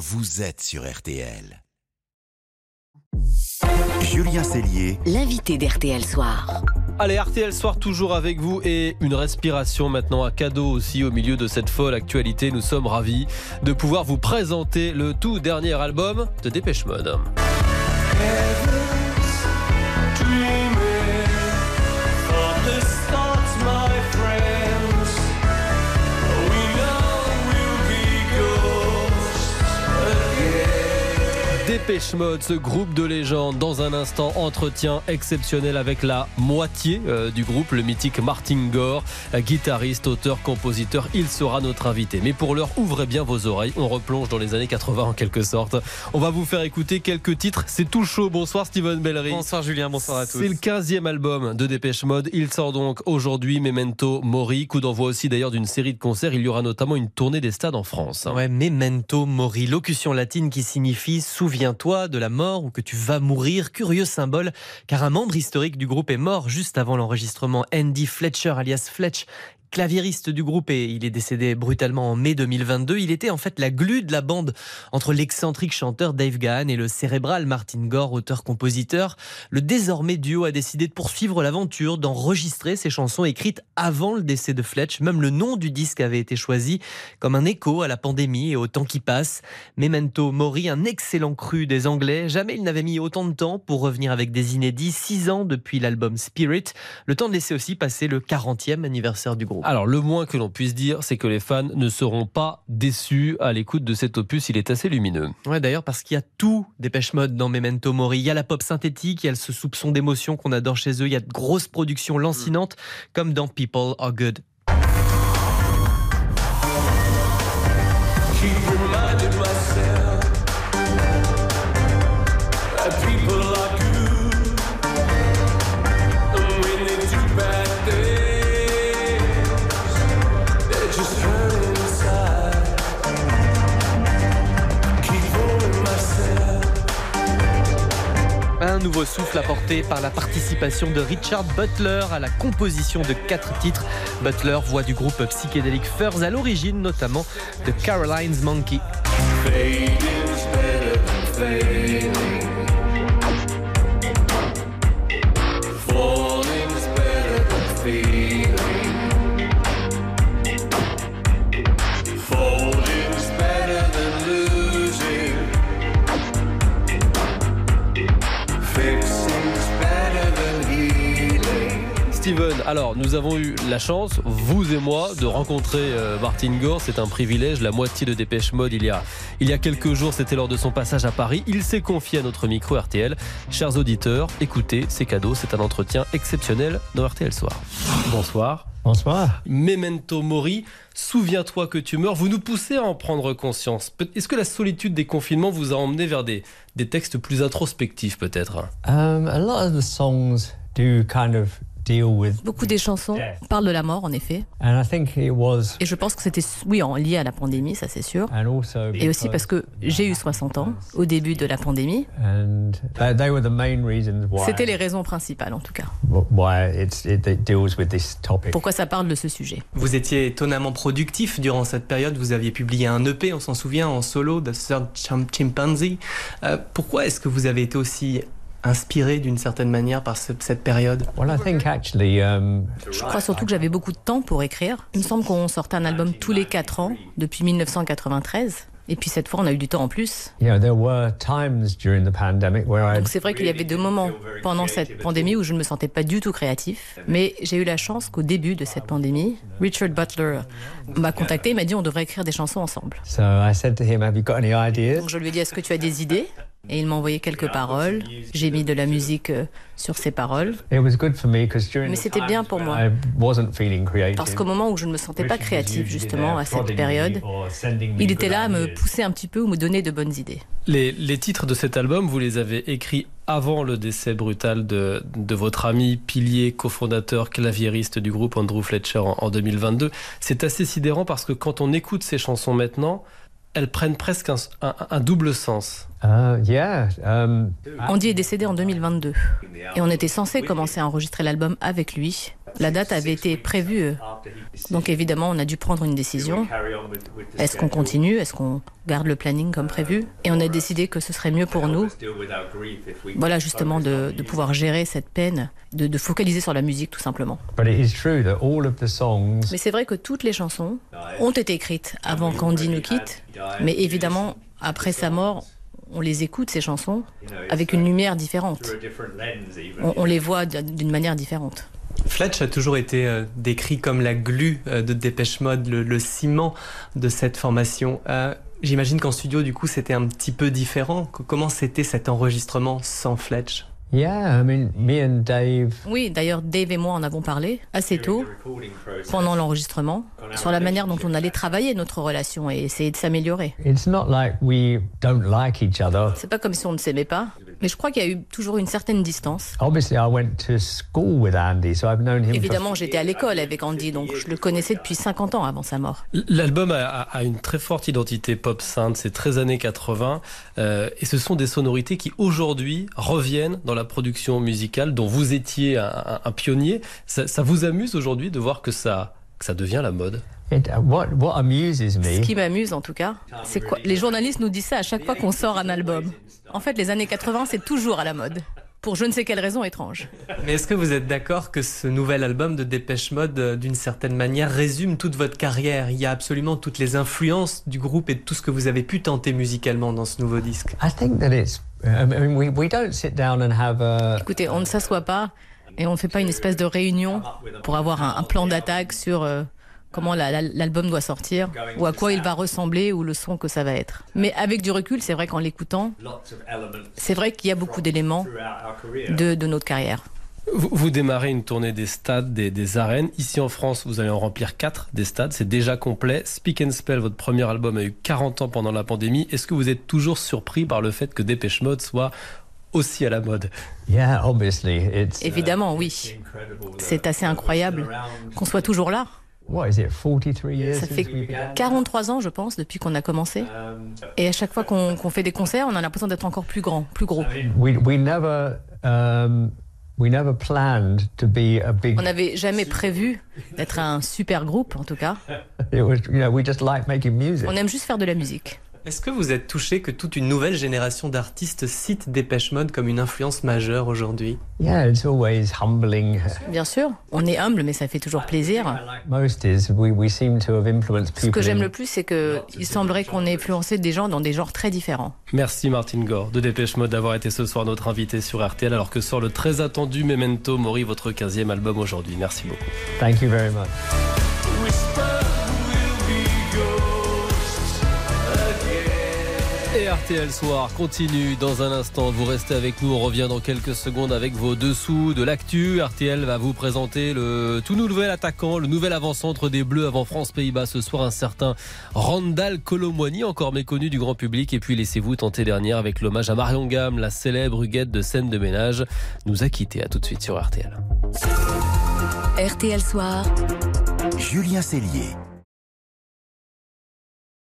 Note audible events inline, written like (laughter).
vous êtes sur RTL. Julien Cellier, L'invité d'RTL Soir. Allez, RTL Soir toujours avec vous et une respiration maintenant à cadeau aussi au milieu de cette folle actualité. Nous sommes ravis de pouvoir vous présenter le tout dernier album de Dépêche Mode. Dépêche Mode, ce groupe de légendes, dans un instant, entretien exceptionnel avec la moitié euh, du groupe, le mythique Martin Gore, guitariste, auteur, compositeur. Il sera notre invité. Mais pour l'heure, ouvrez bien vos oreilles. On replonge dans les années 80 en quelque sorte. On va vous faire écouter quelques titres. C'est tout chaud. Bonsoir Steven Bellery. Bonsoir Julien, bonsoir à tous. C'est le 15e album de Dépêche Mode. Il sort donc aujourd'hui, Memento Mori. Coup d'envoi aussi d'ailleurs d'une série de concerts. Il y aura notamment une tournée des stades en France. Ouais, Memento Mori, locution latine qui signifie souviens-toi de la mort ou que tu vas mourir. Curieux symbole, car un membre historique du groupe est mort juste avant l'enregistrement. Andy Fletcher, alias Fletch, claviériste du groupe et il est décédé brutalement en mai 2022. Il était en fait la glue de la bande entre l'excentrique chanteur Dave Gahan et le cérébral Martin Gore, auteur-compositeur. Le désormais duo a décidé de poursuivre l'aventure, d'enregistrer ses chansons écrites avant le décès de Fletch. Même le nom du disque avait été choisi comme un écho à la pandémie et au temps qui passe. Memento Mori, un excellent cru des Anglais. Jamais il n'avait mis autant de temps pour revenir avec des inédits. Six ans depuis l'album Spirit. Le temps de laisser aussi passer le 40e anniversaire du groupe. Alors, le moins que l'on puisse dire, c'est que les fans ne seront pas déçus à l'écoute de cet opus. Il est assez lumineux. Ouais, d'ailleurs, parce qu'il y a tout Dépêche Mode dans Memento Mori. Il y a la pop synthétique, il y a ce soupçon d'émotion qu'on adore chez eux, il y a de grosses productions lancinantes, comme dans People Are Good. Souffle apporté par la participation de Richard Butler à la composition de quatre titres. Butler, voix du groupe psychédélique Furs, à l'origine notamment de Caroline's Monkey. Steven, alors nous avons eu la chance, vous et moi, de rencontrer euh, Martin Gore. C'est un privilège, la moitié de Dépêche Mode il y a, il y a quelques jours, c'était lors de son passage à Paris. Il s'est confié à notre micro RTL. Chers auditeurs, écoutez, c'est cadeau, c'est un entretien exceptionnel dans RTL Soir. Bonsoir. Bonsoir. Memento Mori, souviens-toi que tu meurs. Vous nous poussez à en prendre conscience. Est-ce que la solitude des confinements vous a emmené vers des, des textes plus introspectifs peut-être? Um, a lot of the songs do kind of Beaucoup des chansons parlent de la mort, en effet. and I think it was, Et je pense que c'était, oui, en lié à la pandémie, ça c'est sûr. and also Et aussi parce que j'ai eu 60 ans au début de la pandémie. and they, they were the main reasons why C'était les raisons principales, en tout cas. why it's, it, it deals with this topic. Pourquoi ça parle de ce sujet? Vous étiez étonnamment productif durant cette période. Vous aviez publié un EP, on s'en souvient, en solo, The Third Chim- Chimpanzee. Euh, pourquoi est-ce que vous avez été aussi inspiré d'une certaine manière par ce- cette période Well, I think actually, um, Je crois surtout que j'avais beaucoup de temps pour écrire. Il me semble qu'on sortait un album tous les 4 ans, depuis 1993. Et puis cette fois, on a eu du temps en plus. you know, there were times during the pandemic where I Donc c'est vrai qu'il y avait deux moments pendant cette pandémie où je ne me sentais pas du tout créatif. Mais j'ai eu la chance qu'au début de cette pandémie, Richard Butler m'a contacté et m'a dit on devrait écrire des chansons ensemble. so I said to him, "Have you got any ideas?" Donc je lui ai dit est-ce que tu as des idées? Et il m'a envoyé quelques paroles. J'ai mis de la musique euh, sur ces paroles. It was good for me because during Mais c'était bien pour moi. I wasn't feeling creative. Parce qu'au moment où je ne me sentais pas usually justement there à cette période, il était good là à me ideas. pousser un petit peu ou me donner de bonnes idées. les, les titres de cet album, vous les avez écrits avant le décès brutal de, de votre ami, pilier, cofondateur, claviériste du groupe Andrew Fletcher en, en 2022. C'est assez sidérant parce que quand on écoute ces chansons maintenant, elles prennent presque un, un- un double sens. Uh, yeah. Um, Andy est décédé en 2022 et on était censé commencer à enregistrer l'album avec lui. La date avait été prévue Donc évidemment, on a dû prendre une décision. Est-ce qu'on continue? Est-ce qu'on garde le planning comme prévu? Et on a décidé que ce serait mieux pour nous, voilà justement, de, de pouvoir gérer cette peine, de, de, focaliser sur la musique tout simplement. Mais c'est vrai que toutes les chansons ont été écrites avant qu'Andy nous quitte, mais évidemment, après sa mort, on les écoute, ces chansons, avec une lumière différente. On, on les voit d'une manière différente. Fletch a toujours été euh, décrit comme la glu euh, de Dépêche Mode, le, le, ciment de cette formation. Euh, J'imagine qu'en studio, du coup, c'était un petit peu différent. Comment c'était cet enregistrement sans Fletch? Yeah, I mean, me and Dave. Oui, d'ailleurs, Dave et moi en avons parlé assez tôt, pendant l'enregistrement, sur la manière dont on allait travailler notre relation et essayer de s'améliorer. It's not like we don't like each other. C'est pas comme si on ne s'aimait pas, mais je crois qu'il y a eu toujours une certaine distance. Obviously, I went to school with Andy, so I've known him. Évidemment, j'étais à l'école avec Andy, donc je le connaissais depuis 50 ans avant sa mort. L'album a, a, une très forte identité pop synth, c'est très années 80, euh, et ce sont des sonorités qui aujourd'hui reviennent dans la production musicale dont vous étiez un, un pionnier. Ça, ça vous amuse aujourd'hui de voir que ça, que ça devient la mode It, what, what amuses me, Ce qui m'amuse en tout cas, c'est quoi Les journalistes nous disent ça à chaque fois qu'on sort un album. En fait, les années 80, c'est toujours à la mode. Pour je ne sais quelle raison étrange. Mais est-ce que vous êtes d'accord que ce nouvel album de Dépêche Mode, d'une certaine manière, résume toute votre carrière? Il y a absolument toutes les influences du groupe et de tout ce que vous avez pu tenter musicalement dans ce nouveau disque. I think that it's. I mean, we, we don't sit down and have a. Écoutez, on ne s'assoit pas et on ne fait pas une espèce de réunion pour avoir un, plan d'attaque sur. Euh, comment l'album doit sortir, ou à quoi il va ressembler, ou le son que ça va être. Mais avec du recul, c'est vrai qu'en l'écoutant, c'est vrai qu'il y a beaucoup d'éléments de, notre carrière. Vous, démarrez une tournée des stades, des, des, arènes. Ici en France, vous allez en remplir 4 des stades. C'est déjà complet. Speak and Spell, votre premier album, a eu 40 ans pendant la pandémie. Est-ce que vous êtes toujours surpris par le fait que Dépêche Mode soit aussi à la mode yeah, obviously. It's, Évidemment, oui. C'est assez incroyable qu'on soit toujours là. Ça fait 43 ans, je pense, depuis qu'on a commencé. Et à chaque fois qu'on qu fait des concerts, on a l'impression d'être encore plus grand, plus gros. We, we never, um, we never planned to be a big... On n'avait jamais prévu d'être un super groupe, en tout cas. (laughs) Was, you know, we just like making music. On aime juste faire de la musique. Est-ce que vous êtes touché que toute une nouvelle génération d'artistes cite Dépêche Mode comme une influence majeure aujourd'hui? Yeah, it's always humbling. Bien sûr, on est humble, mais ça fait toujours plaisir. Most is we, we seem to have influenced people Ce que j'aime le plus, c'est que il semblerait qu'on ait influencé des gens dans des genres très différents. Merci Martine Gore de Dépêche Mode d'avoir été ce soir notre invité sur RTL, alors que sort le très attendu Memento Mori, votre 15e album aujourd'hui. Merci beaucoup. Thank you very much. Et RTL Soir continue dans un instant. Vous restez avec nous. On revient dans quelques secondes avec vos dessous de l'actu. RTL va vous présenter le tout nouvel attaquant, le nouvel avant-centre des Bleus avant France-Pays-Bas ce soir. Un certain Randall Colomwani, encore méconnu du grand public. Et puis laissez-vous tenter dernière avec l'hommage à Marion Gamme, la célèbre huguette de scène de ménage, nous a quittés. À tout de suite sur RTL. RTL Soir. Julien Cellier.